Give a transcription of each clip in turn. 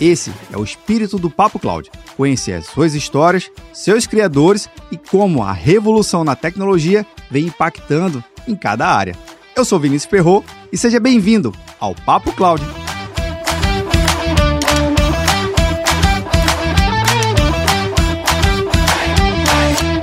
Esse é o espírito do Papo Cloud. Conhecer as suas histórias, seus criadores e como a revolução na tecnologia vem impactando em cada área. Eu sou Vinícius Ferro e seja bem-vindo ao Papo Cloud.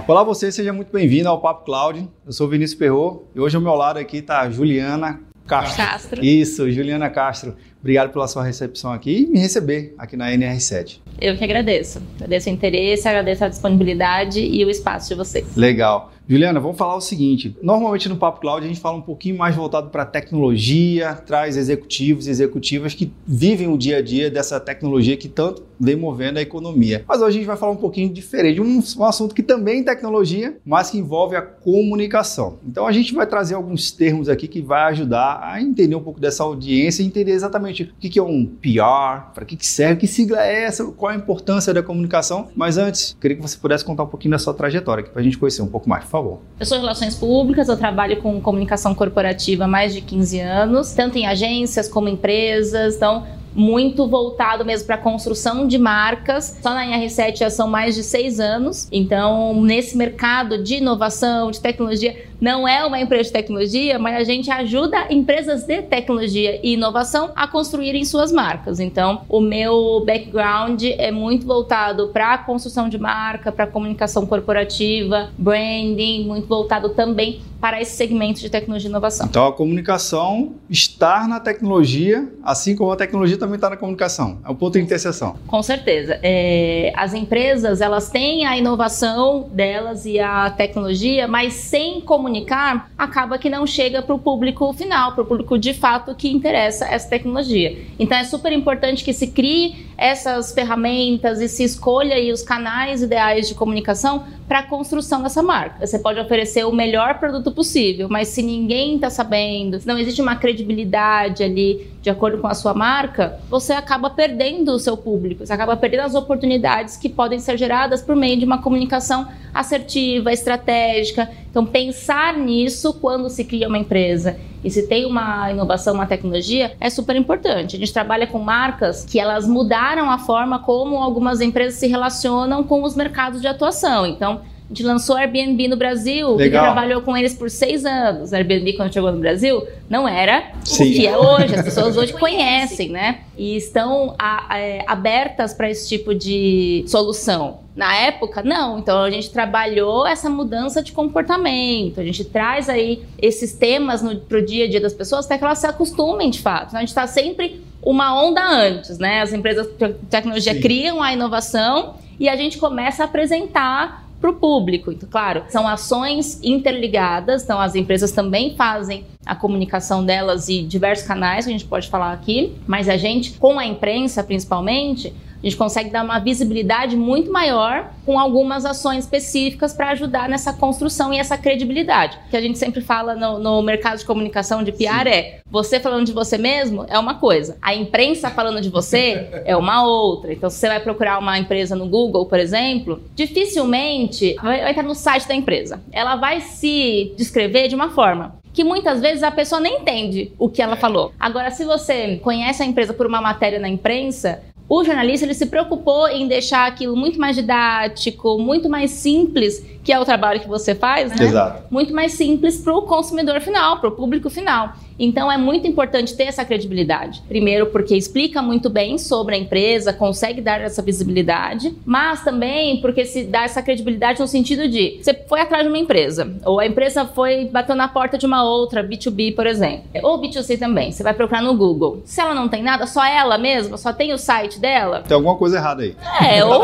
Olá você, seja muito bem-vindo ao Papo Cloud. Eu sou Vinícius Perro e hoje ao meu lado aqui está Juliana Castro. Castro. Isso, Juliana Castro. Obrigado pela sua recepção aqui e me receber aqui na NR7. Eu que agradeço. Agradeço o interesse, agradeço a disponibilidade e o espaço de vocês. Legal. Juliana, vamos falar o seguinte: normalmente no Papo Cloud a gente fala um pouquinho mais voltado para tecnologia, traz executivos e executivas que vivem o dia a dia dessa tecnologia que tanto vem movendo a economia. Mas hoje a gente vai falar um pouquinho diferente, um, um assunto que também é tecnologia, mas que envolve a comunicação. Então a gente vai trazer alguns termos aqui que vai ajudar a entender um pouco dessa audiência e entender exatamente o que é um PR, para que serve, que sigla é essa, qual a importância da comunicação. Mas antes, queria que você pudesse contar um pouquinho da sua trajetória para a gente conhecer um pouco mais favor. Eu sou Relações Públicas, eu trabalho com comunicação corporativa há mais de 15 anos, tanto em agências como empresas. Então, muito voltado mesmo para construção de marcas. Só na IR7 já são mais de seis anos. Então, nesse mercado de inovação, de tecnologia, não é uma empresa de tecnologia, mas a gente ajuda empresas de tecnologia e inovação a construírem suas marcas. Então, o meu background é muito voltado para a construção de marca, para comunicação corporativa, branding, muito voltado também para esse segmento de tecnologia e inovação. Então, a comunicação estar na tecnologia, assim como a tecnologia também está na comunicação. É um ponto de interseção. Com certeza. É, as empresas, elas têm a inovação delas e a tecnologia, mas sem comunicar, acaba que não chega para o público final, para o público de fato que interessa essa tecnologia. Então, é super importante que se crie essas ferramentas e se escolha aí os canais ideais de comunicação para a construção dessa marca. Você pode oferecer o melhor produto possível, mas se ninguém está sabendo, se não existe uma credibilidade ali de acordo com a sua marca, você acaba perdendo o seu público, você acaba perdendo as oportunidades que podem ser geradas por meio de uma comunicação assertiva, estratégica. Então, pensar nisso quando se cria uma empresa e se tem uma inovação, uma tecnologia, é super importante. A gente trabalha com marcas que elas mudaram a forma como algumas empresas se relacionam com os mercados de atuação. Então, a gente lançou Airbnb no Brasil, Legal. e trabalhou com eles por seis anos. Airbnb, quando chegou no Brasil, não era Sim. o que é hoje. As pessoas hoje conhecem, né? E estão a, é, abertas para esse tipo de solução. Na época, não. Então a gente trabalhou essa mudança de comportamento. A gente traz aí esses temas no, pro dia a dia das pessoas até que elas se acostumem de fato. Então, a gente está sempre uma onda antes, né? As empresas de tecnologia Sim. criam a inovação e a gente começa a apresentar para o público. Então, claro, são ações interligadas, então as empresas também fazem a comunicação delas e diversos canais que a gente pode falar aqui, mas a gente, com a imprensa principalmente, a gente consegue dar uma visibilidade muito maior com algumas ações específicas para ajudar nessa construção e essa credibilidade. O que a gente sempre fala no, no mercado de comunicação de PR Sim. é você falando de você mesmo é uma coisa, a imprensa falando de você é uma outra. Então, se você vai procurar uma empresa no Google, por exemplo, dificilmente vai, vai estar no site da empresa. Ela vai se descrever de uma forma que muitas vezes a pessoa nem entende o que ela falou. Agora, se você conhece a empresa por uma matéria na imprensa, o jornalista ele se preocupou em deixar aquilo muito mais didático, muito mais simples, que é o trabalho que você faz, né? Exato. Muito mais simples para o consumidor final, para o público final. Então é muito importante ter essa credibilidade. Primeiro, porque explica muito bem sobre a empresa, consegue dar essa visibilidade, mas também porque se dá essa credibilidade no sentido de você foi atrás de uma empresa, ou a empresa foi bateu na porta de uma outra, B2B, por exemplo, ou B2C também. Você vai procurar no Google. Se ela não tem nada, só ela mesma, só tem o site dela. Tem alguma coisa errada aí. É, ou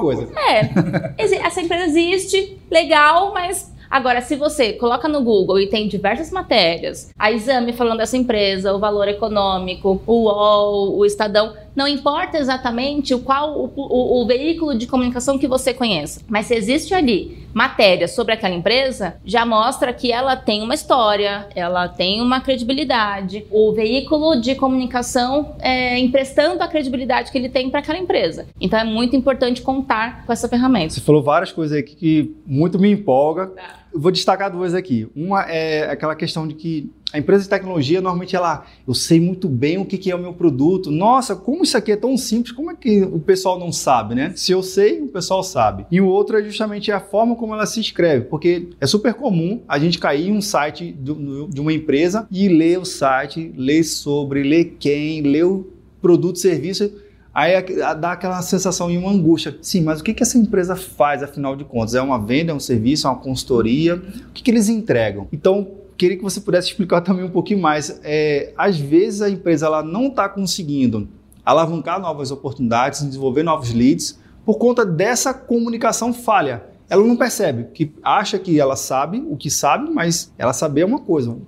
coisa. é, essa empresa existe, legal, mas agora se você coloca no Google e tem diversas matérias, a Exame falando dessa empresa, o valor econômico, o UOL, o Estadão, Não importa exatamente o qual o, o, o veículo de comunicação que você conheça, mas se existe ali matéria sobre aquela empresa, já mostra que ela tem uma história, ela tem uma credibilidade. O veículo de comunicação é, emprestando a credibilidade que ele tem para aquela empresa. Então é muito importante contar com essa ferramenta. Você falou várias coisas aqui que muito me empolga. Tá. Eu vou destacar duas aqui. Uma é aquela questão de que a empresa de tecnologia, normalmente, ela, eu sei muito bem o que, que é o meu produto. Nossa, como isso aqui é tão simples, como é que o pessoal não sabe, né? Se eu sei, o pessoal sabe. E o outro é justamente a forma como ela se escreve, porque é super comum a gente cair em um site de uma empresa e ler o site, ler sobre, ler quem, ler o produto, serviço Aí dá aquela sensação e uma angústia. Sim, mas o que, que essa empresa faz, afinal de contas? É uma venda, é um serviço, é uma consultoria? O que, que eles entregam? Então, queria que você pudesse explicar também um pouquinho mais. É, às vezes a empresa ela não está conseguindo alavancar novas oportunidades, desenvolver novos leads, por conta dessa comunicação falha ela não percebe, que acha que ela sabe o que sabe, mas ela saber é uma coisa. O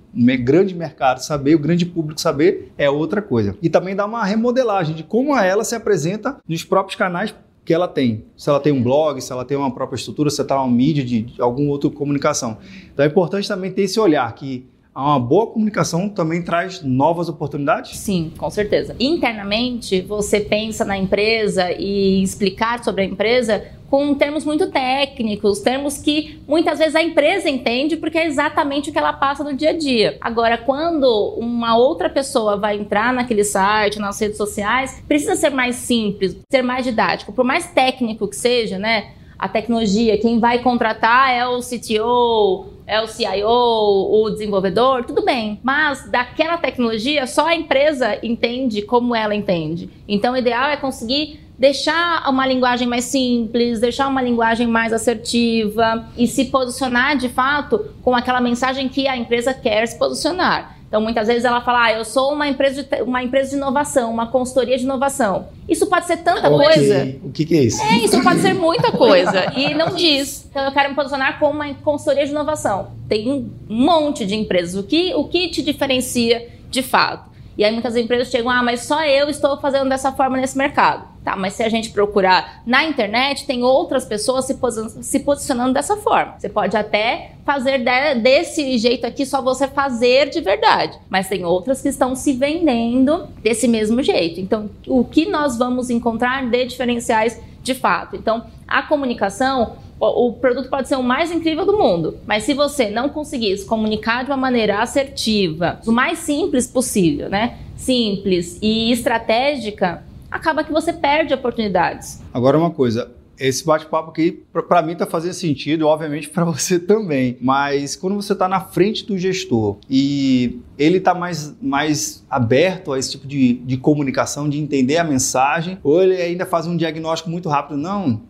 grande mercado saber, o grande público saber é outra coisa. E também dá uma remodelagem de como ela se apresenta nos próprios canais que ela tem. Se ela tem um blog, se ela tem uma própria estrutura, se ela está uma mídia de, de alguma outra comunicação. Então é importante também ter esse olhar que uma boa comunicação também traz novas oportunidades? Sim, com certeza. Internamente, você pensa na empresa e explicar sobre a empresa com termos muito técnicos, termos que muitas vezes a empresa entende porque é exatamente o que ela passa no dia a dia. Agora, quando uma outra pessoa vai entrar naquele site, nas redes sociais, precisa ser mais simples, ser mais didático, por mais técnico que seja, né? A tecnologia, quem vai contratar é o CTO, é o CIO, o desenvolvedor, tudo bem. Mas daquela tecnologia, só a empresa entende como ela entende. Então, o ideal é conseguir deixar uma linguagem mais simples, deixar uma linguagem mais assertiva e se posicionar de fato com aquela mensagem que a empresa quer se posicionar. Então, muitas vezes ela fala, ah, eu sou uma empresa, de, uma empresa de inovação, uma consultoria de inovação. Isso pode ser tanta okay. coisa. O que, que, é isso? É, isso pode ser muita coisa. e não diz. Então, eu quero me posicionar como uma consultoria de inovação. Tem um monte de empresas. O que, o que te diferencia de fato? E aí muitas empresas chegam, ah, mas só eu estou fazendo dessa forma nesse mercado. Tá, mas se a gente procurar na internet, tem outras pessoas se, posi se posicionando dessa forma. Você pode até fazer de desse jeito aqui, só você fazer de verdade. Mas tem outras que estão se vendendo desse mesmo jeito. Então, o que nós vamos encontrar de diferenciais de fato? Então, a comunicação o produto pode ser o mais incrível do mundo, mas se você não conseguir se comunicar de uma maneira assertiva, o mais simples possível, né? Simples e estratégica, acaba que você perde oportunidades. Agora uma coisa, esse bate-papo aqui, para mim, está fazendo sentido, obviamente para você também. Mas quando você está na frente do gestor e ele está mais, mais aberto a esse tipo de, de comunicação, de entender a mensagem, ou ele ainda faz um diagnóstico muito rápido, não,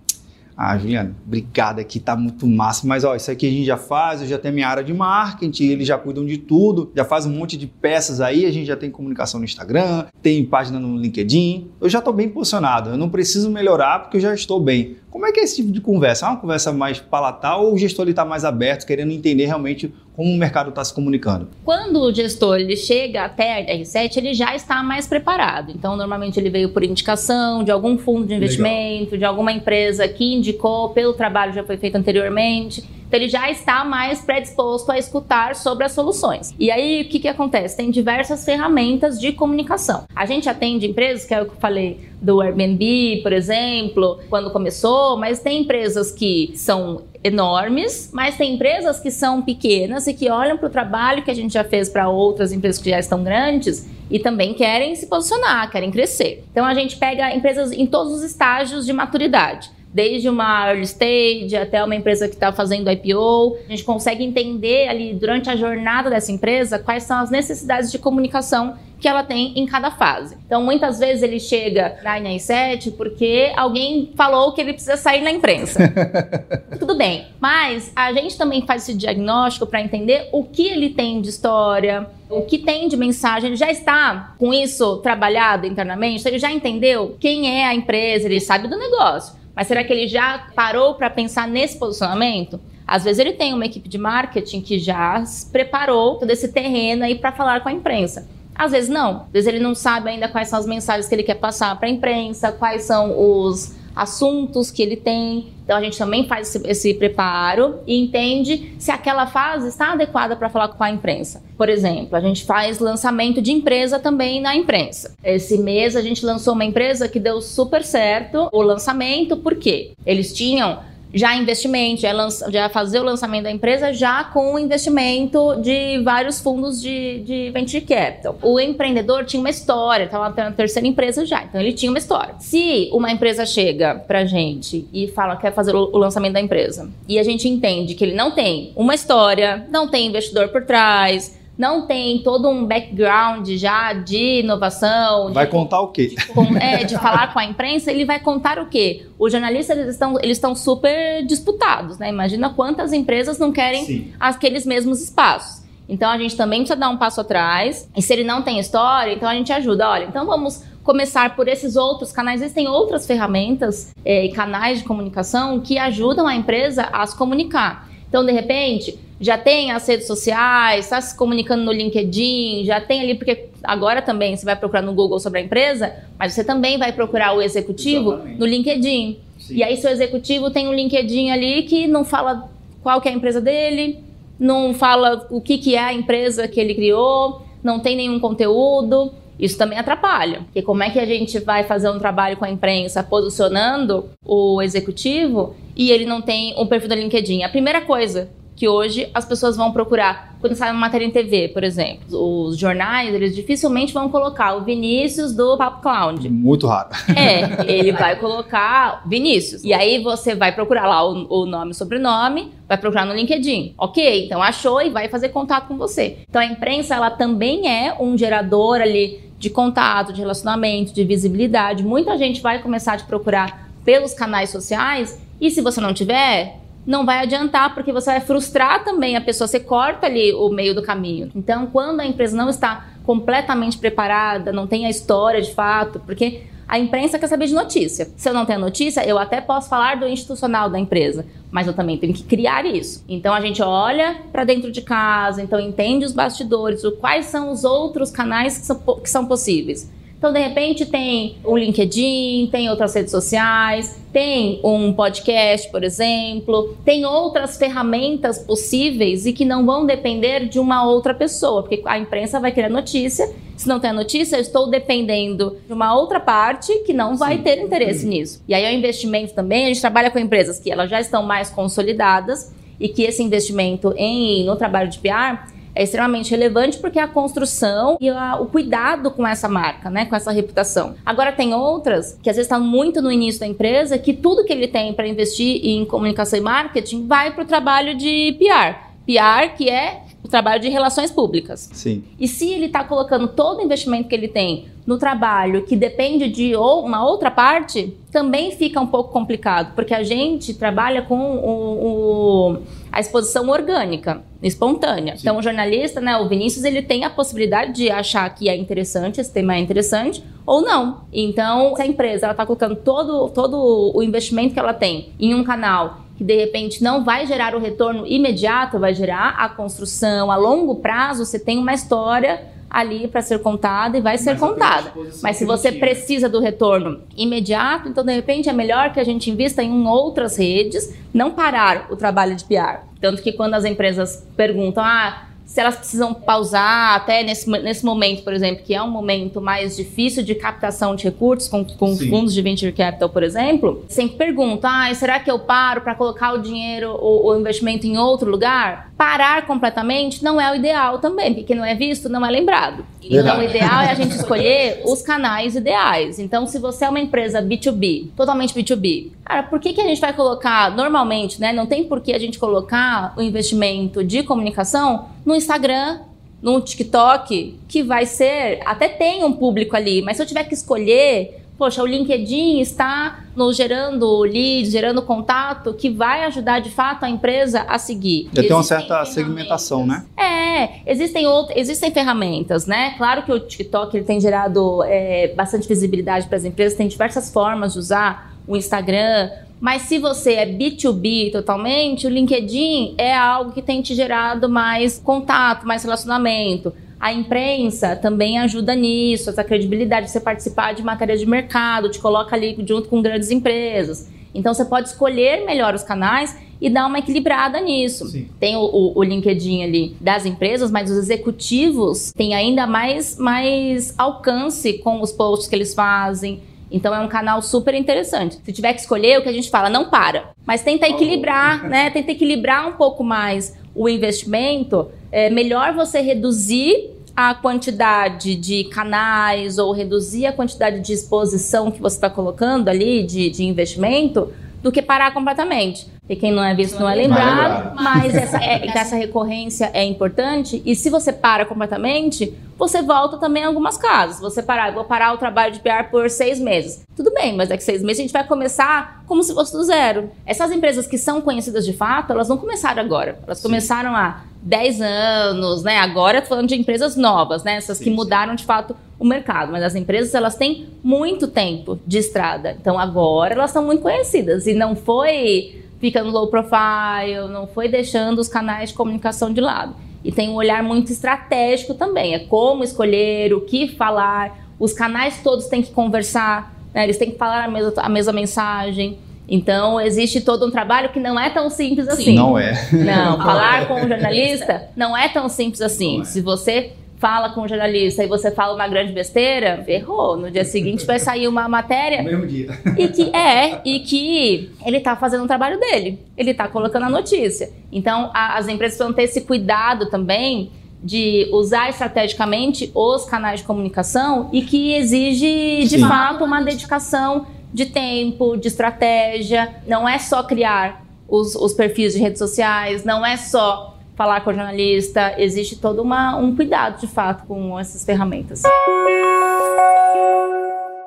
ah, Juliano, obrigado aqui, tá muito massa. Mas ó, isso aqui a gente já faz, eu já tenho minha área de marketing, eles já cuidam de tudo, já faz um monte de peças aí, a gente já tem comunicação no Instagram, tem página no LinkedIn. Eu já estou bem posicionado, eu não preciso melhorar porque eu já estou bem. Como é que é esse tipo de conversa? É uma conversa mais palatal ou o gestor está mais aberto, querendo entender realmente como o mercado está se comunicando? Quando o gestor ele chega até a R7, ele já está mais preparado. Então, normalmente ele veio por indicação de algum fundo de investimento, Legal. de alguma empresa que indicou pelo trabalho que já foi feito anteriormente. Então ele já está mais predisposto a escutar sobre as soluções. E aí o que, que acontece? Tem diversas ferramentas de comunicação. A gente atende empresas, que é o que eu falei do Airbnb, por exemplo, quando começou, mas tem empresas que são enormes, mas tem empresas que são pequenas e que olham para o trabalho que a gente já fez para outras empresas que já estão grandes e também querem se posicionar, querem crescer. Então a gente pega empresas em todos os estágios de maturidade desde uma early stage até uma empresa que está fazendo IPO. A gente consegue entender ali durante a jornada dessa empresa quais são as necessidades de comunicação que ela tem em cada fase. Então, muitas vezes ele chega na INR7 porque alguém falou que ele precisa sair na imprensa. Tudo bem, mas a gente também faz esse diagnóstico para entender o que ele tem de história, o que tem de mensagem, ele já está com isso trabalhado internamente, ele já entendeu quem é a empresa, ele sabe do negócio. Mas será que ele já parou para pensar nesse posicionamento? Às vezes ele tem uma equipe de marketing que já preparou todo esse terreno aí para falar com a imprensa. Às vezes não. Às vezes ele não sabe ainda quais são as mensagens que ele quer passar para a imprensa, quais são os assuntos que ele tem. Então a gente também faz esse, esse preparo e entende se aquela fase está adequada para falar com a imprensa. Por exemplo, a gente faz lançamento de empresa também na imprensa. Esse mês a gente lançou uma empresa que deu super certo o lançamento, porque eles tinham já investimento, já, lança, já fazer o lançamento da empresa já com investimento de vários fundos de, de venture capital. O empreendedor tinha uma história, estava na terceira empresa já, então ele tinha uma história. Se uma empresa chega pra gente e fala que quer fazer o, o lançamento da empresa e a gente entende que ele não tem uma história, não tem investidor por trás, não tem todo um background já de inovação. Vai de, contar o quê? De, é, de falar com a imprensa, ele vai contar o quê? Os jornalistas eles estão, eles estão super disputados, né? Imagina quantas empresas não querem Sim. aqueles mesmos espaços. Então a gente também precisa dar um passo atrás. E se ele não tem história, então a gente ajuda. Olha, então vamos começar por esses outros canais. Existem outras ferramentas é, e canais de comunicação que ajudam a empresa a se comunicar. Então, de repente, já tem as redes sociais, está se comunicando no LinkedIn, já tem ali, porque agora também você vai procurar no Google sobre a empresa, mas você também vai procurar o executivo Exatamente. no LinkedIn. Sim. E aí seu executivo tem um LinkedIn ali que não fala qual que é a empresa dele, não fala o que, que é a empresa que ele criou, não tem nenhum conteúdo. Isso também atrapalha. Porque como é que a gente vai fazer um trabalho com a imprensa posicionando o executivo e ele não tem um perfil do LinkedIn? A primeira coisa que hoje as pessoas vão procurar. Quando sai uma matéria em TV, por exemplo, os jornais, eles dificilmente vão colocar o Vinícius do Papo Cloud. Muito raro. É, ele vai colocar Vinícius. E aí você vai procurar lá o, o nome e sobrenome, vai procurar no LinkedIn. Ok, então achou e vai fazer contato com você. Então a imprensa, ela também é um gerador ali de contato, de relacionamento, de visibilidade. Muita gente vai começar a te procurar pelos canais sociais e se você não tiver, não vai adiantar, porque você vai frustrar também a pessoa, você corta ali o meio do caminho. Então, quando a empresa não está completamente preparada, não tem a história de fato, porque a imprensa quer saber de notícia. Se eu não tenho notícia, eu até posso falar do institucional da empresa, mas eu também tenho que criar isso. Então a gente olha para dentro de casa, então entende os bastidores, o quais são os outros canais que são, que são possíveis. Então, de repente, tem o LinkedIn, tem outras redes sociais, tem um podcast, por exemplo, tem outras ferramentas possíveis e que não vão depender de uma outra pessoa, porque a imprensa vai querer notícia. Se não tem a notícia, eu estou dependendo de uma outra parte que não vai Sim. ter interesse nisso. E aí, o investimento também, a gente trabalha com empresas que elas já estão mais consolidadas e que esse investimento em no trabalho de PR é extremamente relevante porque é a construção e a, o cuidado com essa marca, né, com essa reputação. Agora tem outras que às vezes estão muito no início da empresa que tudo que ele tem para investir em comunicação e marketing vai para o trabalho de PR. PR que é o trabalho de relações públicas. Sim. E se ele está colocando todo o investimento que ele tem no trabalho que depende de uma outra parte, também fica um pouco complicado, porque a gente trabalha com o, o, a exposição orgânica, espontânea. Sim. Então, o jornalista, né, o Vinícius, ele tem a possibilidade de achar que é interessante, esse tema é interessante, ou não. Então, se a empresa está colocando todo, todo o investimento que ela tem em um canal que de repente não vai gerar o retorno imediato, vai gerar a construção a longo prazo, você tem uma história ali para ser contada e vai ser Mas contada. Mas se você precisa do retorno imediato, então de repente é melhor que a gente invista em outras redes, não parar o trabalho de PR. Tanto que quando as empresas perguntam, ah, se elas precisam pausar até nesse, nesse momento, por exemplo, que é um momento mais difícil de captação de recursos com, com fundos de venture capital, por exemplo, sempre pergunta, ah, será que eu paro para colocar o dinheiro, o, o, investimento em outro lugar? Parar completamente não é o ideal também, porque não é visto, não é lembrado. Então, o ideal é a gente escolher os canais ideais. Então, se você é uma empresa B2B, totalmente B2B, cara, por que, que a gente vai colocar, normalmente, né, não tem por que a gente colocar o investimento de comunicação no Instagram, no TikTok, que vai ser, até tem um público ali, mas se eu tiver que escolher, poxa, o LinkedIn está nos gerando leads, gerando contato, que vai ajudar de fato a empresa a seguir. Já tem uma certa segmentação, né? É, existem outras, existem ferramentas, né? Claro que o TikTok ele tem gerado é, bastante visibilidade para as empresas, tem diversas formas de usar o Instagram, mas se você é B2B totalmente, o LinkedIn é algo que tem te gerado mais contato, mais relacionamento. A imprensa também ajuda nisso, essa credibilidade de você participar de matérias de mercado, te coloca ali junto com grandes empresas. Então você pode escolher melhor os canais e dar uma equilibrada nisso. Sim. Tem o, o, o, LinkedIn ali das empresas, mas os executivos têm ainda mais, mais alcance com os posts que eles fazem. Então é um canal super interessante. Se tiver que escolher, o que a gente fala, não para. Mas tenta equilibrar, né? Tenta equilibrar um pouco mais o investimento. É melhor você reduzir a quantidade de canais ou reduzir a quantidade de exposição que você está colocando ali de, de investimento do que parar completamente. E quem não é visto não é lembrado, mas essa, é, essa recorrência é importante. E se você para completamente, você volta também em algumas casas. Você parar, vou parar o trabalho de PR por seis meses. Tudo bem, mas daqui a seis meses a gente vai começar como se fosse do zero. Essas empresas que são conhecidas de fato, elas não começaram agora. Elas sim. começaram há 10 anos, né? Agora eu tô falando de empresas novas, né? Essas sim, que mudaram sim. de fato o mercado. Mas as empresas, elas têm muito tempo de estrada. Então agora elas são muito conhecidas. E não foi fica no low profile, não foi deixando os canais de comunicação de lado. E tem um olhar muito estratégico também, é como escolher, o que falar, os canais todos têm que conversar, né? eles têm que falar a mesma, a mesma mensagem. Então, existe todo um trabalho que não é tão simples assim. Não é. Não, falar com um jornalista não é tão simples assim. É. Se você fala com um jornalista e você fala uma grande besteira, ferrou. No dia seguinte vai sair uma matéria. No mesmo dia. E que é, e que ele está fazendo o trabalho dele. Ele está colocando a notícia. Então, a, as empresas precisam ter esse cuidado também de usar estrategicamente os canais de comunicação e que exige, de Sim. fato, uma dedicação de tempo, de estratégia. Não é só criar os, os perfis de redes sociais, não é só falar com o jornalista, existe todo uma, um cuidado de fato com essas ferramentas.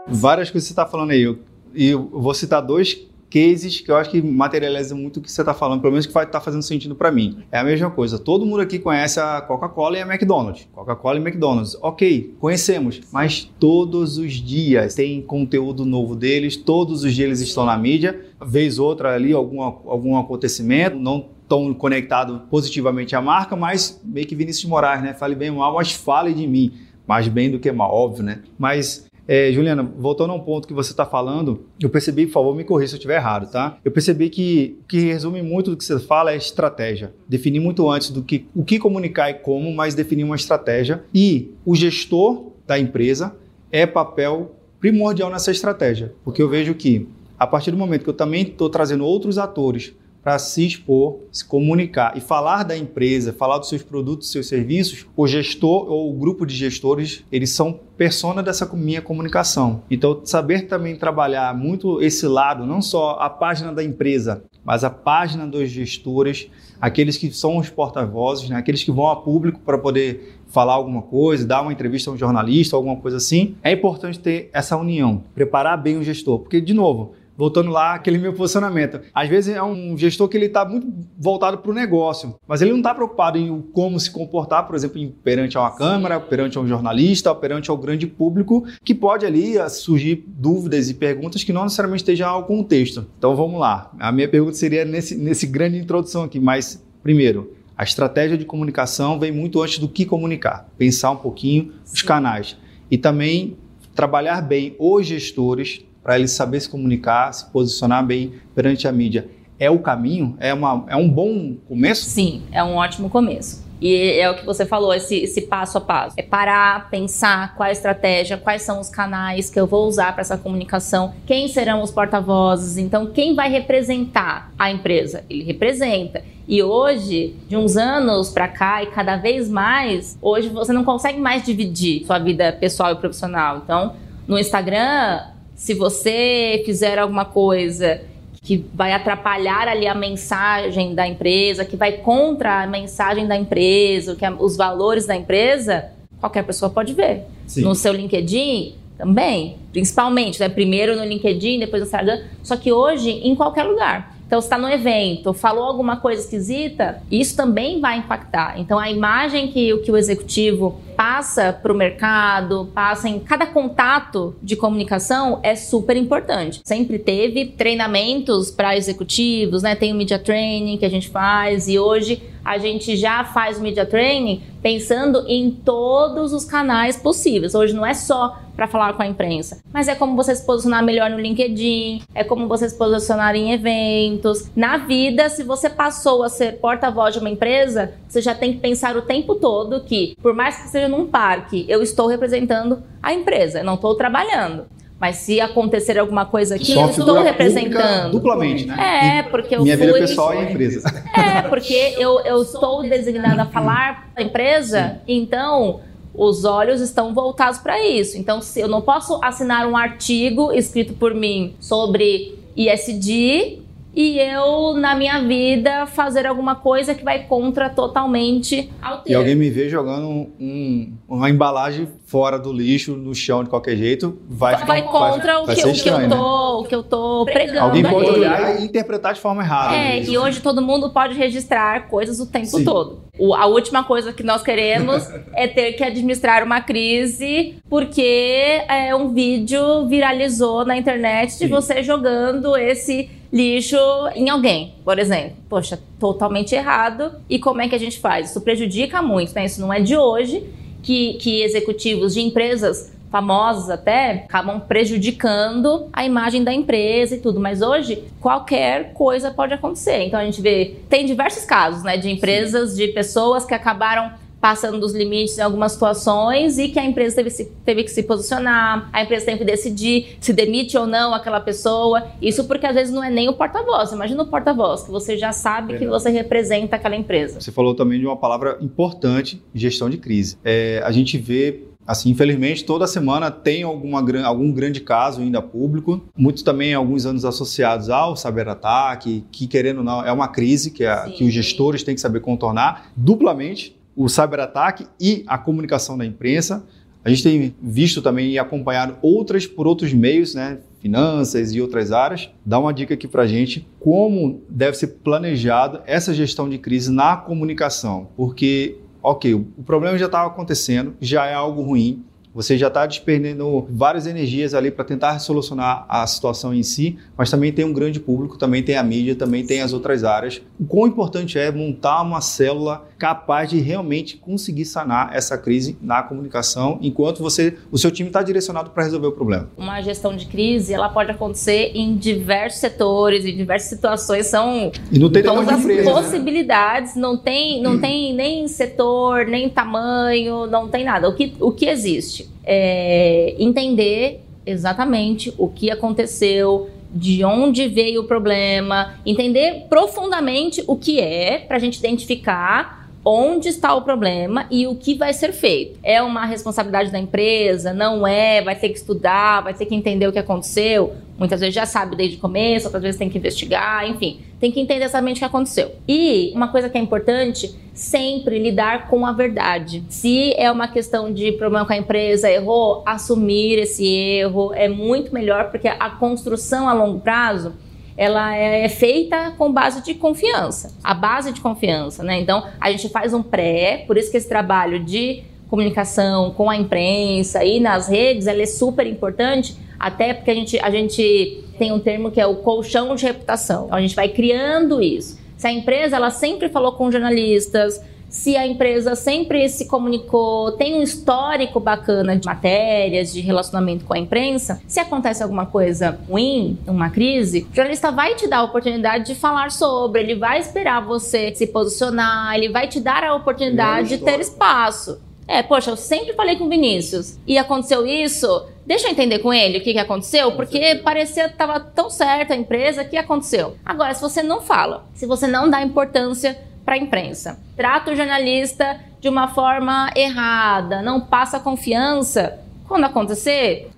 Várias coisas que você está falando aí, e eu, eu vou citar dois cases que eu acho que materializam muito o que você está falando, pelo menos que vai estar tá fazendo sentido para mim. É a mesma coisa. Todo mundo aqui conhece a Coca-Cola e a McDonald's. Coca-Cola e McDonald's. Ok, conhecemos, mas todos os dias tem conteúdo novo deles, todos os dias eles estão na mídia, vez outra ali, algum, algum acontecimento, não tão conectado positivamente à marca, mas meio que Vinícius Moraes, né? Fale bem ou mal, mas fale de mim. Mais bem do que mal, óbvio, né? Mas é, Juliana, voltando a um ponto que você está falando, eu percebi, por favor, me corrija se eu estiver errado, tá? Eu percebi que que resume muito do que você fala é estratégia. Definir muito antes do que o que comunicar e como, mas definir uma estratégia. E o gestor da empresa é papel primordial nessa estratégia, porque eu vejo que a partir do momento que eu também estou trazendo outros atores para se expor, se comunicar e falar da empresa, falar dos seus produtos, seus serviços, o gestor ou o grupo de gestores, eles são persona dessa minha comunicação. Então, saber também trabalhar muito esse lado, não só a página da empresa, mas a página dos gestores, aqueles que são os porta-vozes, né? aqueles que vão a público para poder falar alguma coisa, dar uma entrevista a um jornalista, alguma coisa assim, é importante ter essa união, preparar bem o gestor, porque de novo, voltando lá, aquele meu posicionamento. Às vezes é um gestor que ele está muito voltado para o negócio, mas ele não está preocupado em como se comportar, por exemplo, perante a uma câmera, perante a um jornalista, perante ao grande público, que pode ali ah, surgir dúvidas e perguntas que não necessariamente estejam ao contexto. Então vamos lá. A minha pergunta seria nesse, nesse grande introdução aqui, mas primeiro, a estratégia de comunicação vem muito antes do que comunicar. Pensar um pouquinho os canais. E também trabalhar bem os gestores para ele saber se comunicar, se posicionar bem perante a mídia. É o caminho? É, uma, é um bom começo? Sim, é um ótimo começo. E é o que você falou, esse, esse passo a passo. É parar, pensar qual é a estratégia, quais são os canais que eu vou usar para essa comunicação, quem serão os porta-vozes, então quem vai representar a empresa? Ele representa. E hoje, de uns anos para cá e cada vez mais, hoje você não consegue mais dividir sua vida pessoal e profissional. Então, no Instagram, se você fizer alguma coisa que vai atrapalhar ali a mensagem da empresa, que vai contra a mensagem da empresa, que é os valores da empresa, qualquer pessoa pode ver. Sim. No seu LinkedIn também, principalmente, né? primeiro no LinkedIn, depois no Instagram, só que hoje em qualquer lugar. Então, está no evento, falou alguma coisa esquisita, isso também vai impactar. Então, a imagem que, que o executivo passa para o mercado, passa em cada contato de comunicação é super importante. Sempre teve treinamentos para executivos, né? Tem o media training que a gente faz e hoje a gente já faz media training pensando em todos os canais possíveis. Hoje não é só para falar com a imprensa, mas é como você se posicionar melhor no LinkedIn, é como você se posicionar em eventos. Na vida, se você passou a ser porta-voz de uma empresa, você já tem que pensar o tempo todo que, por mais que seja num parque, eu estou representando a empresa, eu não estou trabalhando. Mas se acontecer alguma coisa aqui, eu estou representando. Duplamente, né? É, porque eu Minha fui... vida pessoal e a empresa. É, porque eu, eu estou designada a falar para a empresa, então os olhos estão voltados para isso. Então, se eu não posso assinar um artigo escrito por mim sobre ISD e eu, na minha vida, fazer alguma coisa que vai contra totalmente ao termo. E alguém me vê jogando um, uma embalagem fora do lixo, no chão, de qualquer jeito, vai, vai ficar, contra vai, o, vai que, ser o, que estranho, eu né? tô, o que eu tô pregando. Alguém pode ali. olhar e interpretar de forma errada. É, isso. e hoje todo mundo pode registrar coisas o tempo Sim. todo. O- a última coisa que nós queremos é ter que administrar uma crise porque é, um vídeo viralizou na internet de Sim. você jogando esse lixo em alguém, por exemplo. Poxa, totalmente errado. E como é que a gente faz? Isso prejudica muito, né? Isso não é de hoje que, que executivos de empresas famosas até acabam prejudicando a imagem da empresa e tudo. Mas hoje qualquer coisa pode acontecer. Então a gente vê, tem diversos casos, né, de empresas, de pessoas que acabaram passando dos limites em algumas situações e que a empresa teve, se- teve que se posicionar, a empresa teve que decidir se demite ou não aquela pessoa. Isso porque às vezes não é nem o porta-voz. Imagina o porta-voz, que você já sabe que você representa aquela empresa. Você falou também de uma palavra importante, gestão de crise. É, a gente vê, assim, infelizmente, toda semana tem alguma, algum grande caso ainda público. Muitos também, alguns anos associados ao cyberataque, que querendo ou não, é uma crise que, a- que os gestores têm que saber contornar duplamente o cyberataque e a comunicação da imprensa. A gente tem visto também e acompanhado outras por outros meios, né? Finanças e outras áreas. Dá uma dica aqui pra gente como deve ser planejada essa gestão de crise na comunicação. Porque, ok, o problema já estava acontecendo, já é algo ruim. Você já está despendendo várias energias ali para tentar solucionar a situação em si, mas também tem um grande público, também tem a mídia, também tem as outras áreas. O quão importante é montar uma célula capaz de realmente conseguir sanar essa crise na comunicação, enquanto você, o seu time está direcionado para resolver o problema. uma gestão de crise, ela pode acontecer em diversos setores, em diversas situações, são E não tem todas as empresa, né? possibilidades, não tem, não tem nem setor, nem tamanho, não tem nada. O que, o que existe é entender exatamente o que aconteceu, de onde veio o problema, entender profundamente o que é, para a gente identificar onde está o problema e o que vai ser feito. É uma responsabilidade da empresa? Não é? Vai ter que estudar, vai ter que entender o que aconteceu. Muitas vezes já sabe desde o começo, outras vezes tem que investigar, enfim, tem que entender exatamente o que aconteceu. E uma coisa que é importante, sempre lidar com a verdade. Se é uma questão de problema com a empresa, errou, assumir esse erro é muito melhor porque a construção a longo prazo ela é feita com base de confiança, a base de confiança, né? Então a gente faz um pré, por isso que esse trabalho de comunicação com a imprensa e nas redes, ela é super importante, até porque a gente, a gente tem um termo que é o colchão de reputação. Então a gente vai criando isso. Se a empresa ela sempre falou com jornalistas, se a empresa sempre se comunicou, tem um histórico bacana de matérias, de relacionamento com a imprensa, se acontece alguma coisa ruim, uma crise, o jornalista vai te dar a oportunidade de falar sobre, ele vai esperar você se posicionar, ele vai te dar a oportunidade de ter espaço. É, poxa, eu sempre falei com o Vinícius e aconteceu isso. Deixa eu entender com ele o que, que aconteceu, porque parecia que estava tão certa a empresa, o que aconteceu? Agora, se você não fala, se você não dá importância para a imprensa, trata o jornalista de uma forma errada, não passa confiança, quando acontecer,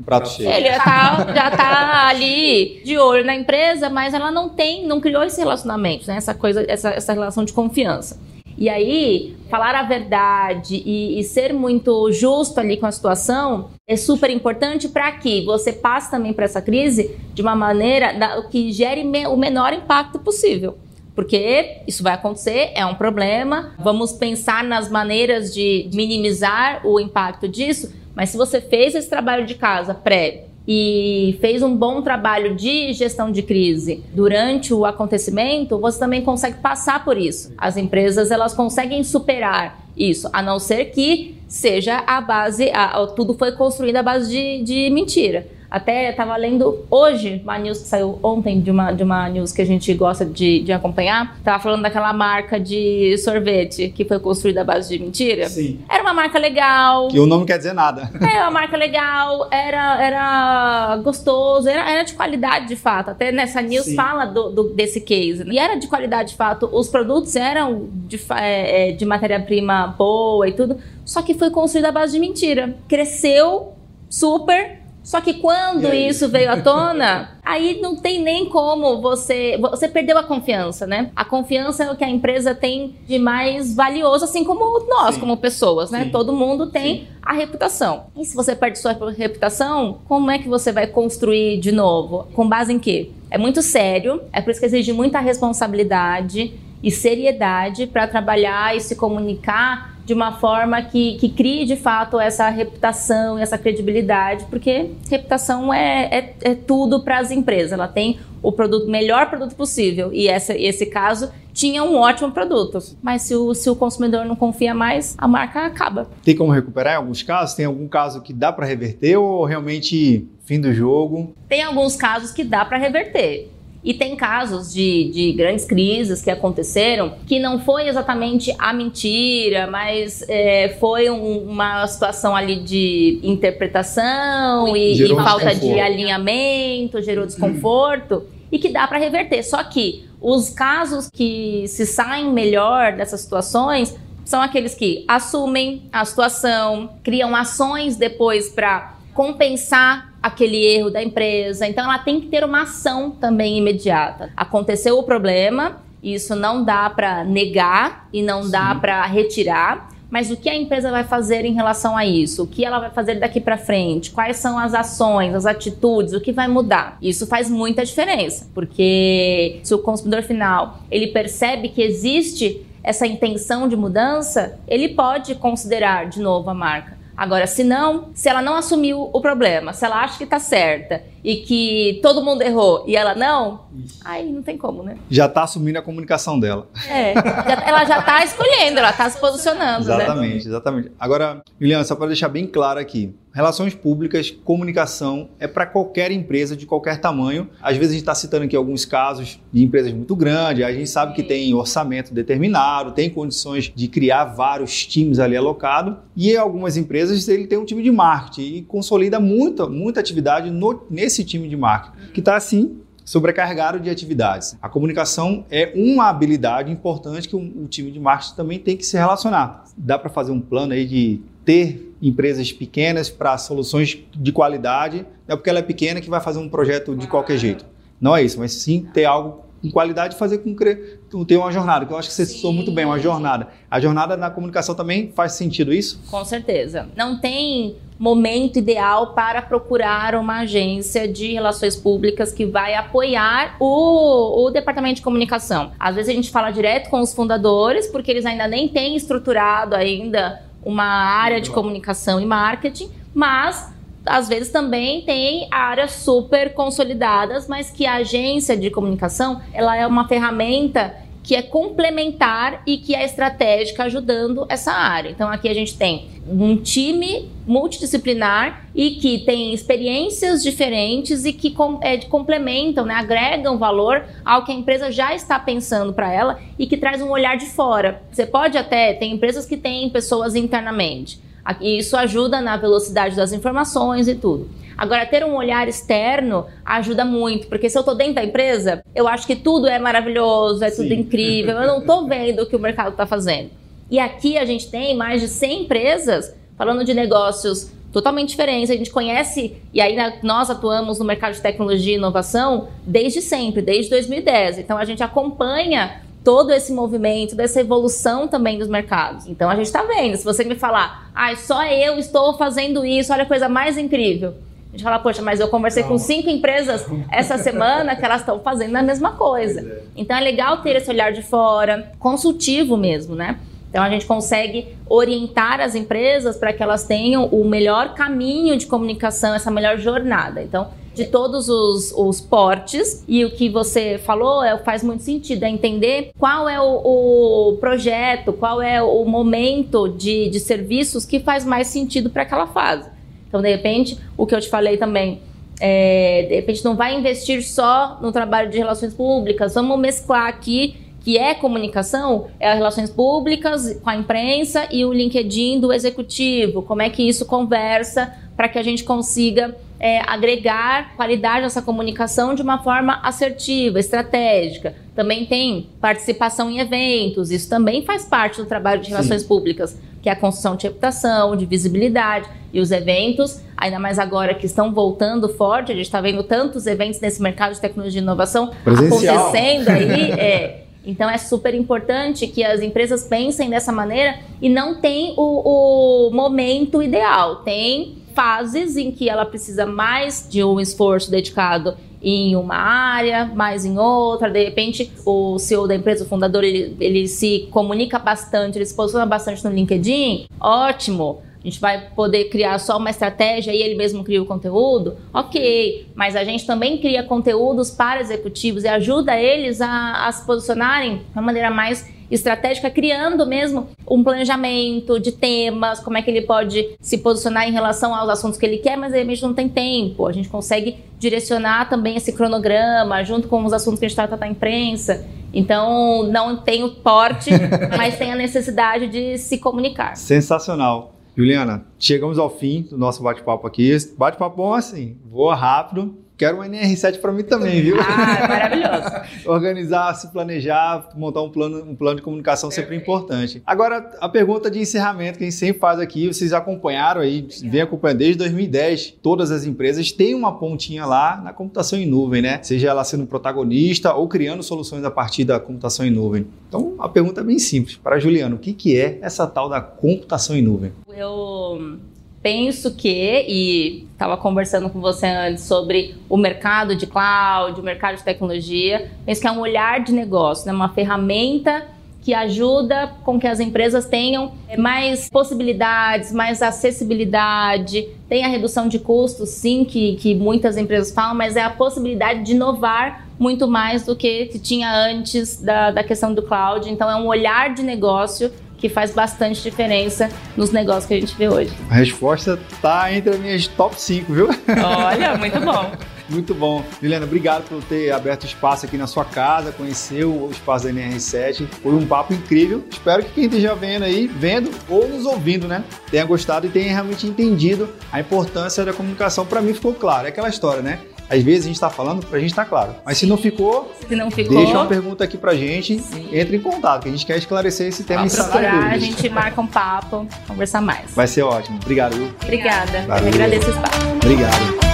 ele já tá, já tá ali de olho na empresa, mas ela não tem, não criou esse relacionamento, né? Essa coisa, essa, essa relação de confiança. E aí, falar a verdade e, e ser muito justo ali com a situação é super importante para que você passe também para essa crise de uma maneira da, que gere me- o menor impacto possível. Porque isso vai acontecer, é um problema. Vamos pensar nas maneiras de minimizar o impacto disso. Mas se você fez esse trabalho de casa prévio, e fez um bom trabalho de gestão de crise durante o acontecimento, você também consegue passar por isso. As empresas elas conseguem superar isso, a não ser que seja a base, a, tudo foi construído à base de, de mentira. Até estava lendo hoje uma news que saiu ontem de uma, de uma news que a gente gosta de, de acompanhar. Tava falando daquela marca de sorvete que foi construída à base de mentira. Sim. Era uma marca legal. Que o nome quer dizer nada. É uma marca legal, era, era gostoso, era, era de qualidade de fato. Até nessa news Sim. fala do, do, desse case. E era de qualidade de fato. Os produtos eram de, é, é, de matéria-prima boa e tudo. Só que foi construída à base de mentira. Cresceu super só que quando isso veio à tona, aí não tem nem como você. Você perdeu a confiança, né? A confiança é o que a empresa tem de mais valioso, assim como nós, Sim. como pessoas, né? Sim. Todo mundo tem Sim. a reputação. E se você perde sua reputação, como é que você vai construir de novo? Com base em quê? É muito sério, é por isso que exige muita responsabilidade e seriedade para trabalhar e se comunicar de uma forma que, que crie de fato essa reputação, essa credibilidade, porque reputação é, é, é tudo para as empresas. Ela tem o produto, melhor produto possível. E essa, esse caso tinha um ótimo produto. Mas se o, se o consumidor não confia mais, a marca acaba. Tem como recuperar em alguns casos? Tem algum caso que dá para reverter ou realmente fim do jogo? Tem alguns casos que dá para reverter. E tem casos de, de grandes crises que aconteceram que não foi exatamente a mentira, mas é, foi um, uma situação ali de interpretação e, e falta de alinhamento, gerou desconforto. Hum. E que dá para reverter. Só que os casos que se saem melhor dessas situações são aqueles que assumem a situação, criam ações depois para compensar aquele erro da empresa. Então, ela tem que ter uma ação também imediata. Aconteceu o problema, isso não dá para negar e não Sim. dá para retirar. Mas o que a empresa vai fazer em relação a isso? O que ela vai fazer daqui para frente? Quais são as ações, as atitudes? O que vai mudar? Isso faz muita diferença, porque se o consumidor final ele percebe que existe essa intenção de mudança, ele pode considerar de novo a marca. Agora, se não, se ela não assumiu o problema, se ela acha que está certa e que todo mundo errou e ela não, Isso. aí não tem como, né? Já está assumindo a comunicação dela. É, já, ela já está escolhendo, ela está se posicionando. Né? Exatamente, né? exatamente. Agora, Juliana, só para deixar bem claro aqui, Relações públicas, comunicação é para qualquer empresa de qualquer tamanho. Às vezes a gente está citando aqui alguns casos de empresas muito grandes, a gente sabe que tem orçamento determinado, tem condições de criar vários times ali alocados, e algumas empresas ele tem um time de marketing e consolida muita, muita atividade no, nesse time de marketing, que está assim sobrecarregado de atividades. A comunicação é uma habilidade importante que o, o time de marketing também tem que se relacionar. Dá para fazer um plano aí de ter empresas pequenas para soluções de qualidade, não é porque ela é pequena que vai fazer um projeto de qualquer jeito. Não é isso, mas sim ter algo com qualidade e fazer com que ter uma jornada, que eu acho que você citou muito bem, uma jornada. A jornada na comunicação também faz sentido isso? Com certeza. Não tem momento ideal para procurar uma agência de relações públicas que vai apoiar o, o departamento de comunicação. Às vezes a gente fala direto com os fundadores, porque eles ainda nem têm estruturado ainda uma área de comunicação e marketing, mas às vezes também tem áreas super consolidadas, mas que a agência de comunicação ela é uma ferramenta que é complementar e que é estratégica ajudando essa área. Então aqui a gente tem um time multidisciplinar e que tem experiências diferentes e que com, é, complementam, né, agregam valor ao que a empresa já está pensando para ela e que traz um olhar de fora. Você pode até, tem empresas que têm pessoas internamente. E isso ajuda na velocidade das informações e tudo. Agora, ter um olhar externo ajuda muito, porque se eu estou dentro da empresa, eu acho que tudo é maravilhoso, é tudo Sim. incrível, eu não estou vendo o que o mercado está fazendo. E aqui a gente tem mais de 100 empresas falando de negócios totalmente diferentes. A gente conhece, e aí nós atuamos no mercado de tecnologia e inovação desde sempre, desde 2010. Então a gente acompanha todo esse movimento, dessa evolução também dos mercados. Então a gente está vendo. Se você me falar, ah, só eu estou fazendo isso, olha a coisa mais incrível. A gente fala, poxa, mas eu conversei com cinco empresas essa semana que elas estão fazendo a mesma coisa. É. Então é legal ter esse olhar de fora, consultivo mesmo, né? Então a gente consegue orientar as empresas para que elas tenham o melhor caminho de comunicação, essa melhor jornada. Então, de todos os, os portes, e o que você falou é, faz muito sentido, é entender qual é o, o projeto, qual é o momento de, de serviços que faz mais sentido para aquela fase. Então, de repente, o que eu te falei também, é, de repente não vai investir só no trabalho de relações públicas, vamos mesclar aqui que é comunicação, é as relações públicas com a imprensa e o LinkedIn do executivo. Como é que isso conversa para que a gente consiga é, agregar qualidade dessa comunicação de uma forma assertiva, estratégica. Também tem participação em eventos, isso também faz parte do trabalho de relações Sim. públicas, que é a construção de reputação, de visibilidade. E os eventos, ainda mais agora que estão voltando forte, a gente está vendo tantos eventos nesse mercado de tecnologia e inovação Presencial. acontecendo aí. É, então é super importante que as empresas pensem dessa maneira e não tem o, o momento ideal. Tem fases em que ela precisa mais de um esforço dedicado em uma área, mais em outra. De repente, o CEO da empresa, o fundador, ele, ele se comunica bastante, ele se posiciona bastante no LinkedIn. Ótimo a gente vai poder criar só uma estratégia e ele mesmo cria o conteúdo? Ok, mas a gente também cria conteúdos para executivos e ajuda eles a, a se posicionarem de uma maneira mais estratégica, criando mesmo um planejamento de temas, como é que ele pode se posicionar em relação aos assuntos que ele quer, mas de repente não tem tempo. A gente consegue direcionar também esse cronograma junto com os assuntos que a gente trata da imprensa. Então, não tem o porte, mas tem a necessidade de se comunicar. Sensacional. Juliana, chegamos ao fim do nosso bate-papo aqui. Bate-papo bom assim, voa rápido. Quero um NR7 para mim também, viu? Ah, maravilhoso. Organizar, se planejar, montar um plano, um plano de comunicação sempre é importante. Agora, a pergunta de encerramento que a gente sempre faz aqui, vocês acompanharam aí, vem acompanhando desde 2010. Todas as empresas têm uma pontinha lá na computação em nuvem, né? Seja ela sendo protagonista ou criando soluções a partir da computação em nuvem. Então, a pergunta é bem simples. Para a Juliana, o que, que é essa tal da computação em nuvem? Eu penso que, e estava conversando com você antes sobre o mercado de cloud, o mercado de tecnologia, penso que é um olhar de negócio, né? uma ferramenta que ajuda com que as empresas tenham mais possibilidades, mais acessibilidade, tem a redução de custos, sim, que, que muitas empresas falam, mas é a possibilidade de inovar muito mais do que se tinha antes da, da questão do cloud. Então, é um olhar de negócio que faz bastante diferença nos negócios que a gente vê hoje. A resposta tá entre as minhas top 5, viu? Olha, muito bom. Muito bom. Milena, obrigado por ter aberto espaço aqui na sua casa, conhecer o espaço da NR7. Foi um papo incrível. Espero que quem esteja vendo aí, vendo ou nos ouvindo, né, tenha gostado e tenha realmente entendido a importância da comunicação. Para mim ficou claro. É aquela história, né? Às vezes a gente está falando para a gente estar tá claro. Mas se não ficou, se não ficou, deixa uma pergunta aqui para a gente, Sim. entre em contato, que a gente quer esclarecer esse tema Vamos procurar, a gente marca um papo, conversar mais. Vai ser ótimo. Obrigado, Lu. Obrigada. Valeu. Eu agradeço o espaço. Obrigado.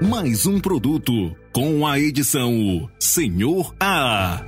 Mais um produto com a edição Senhor A.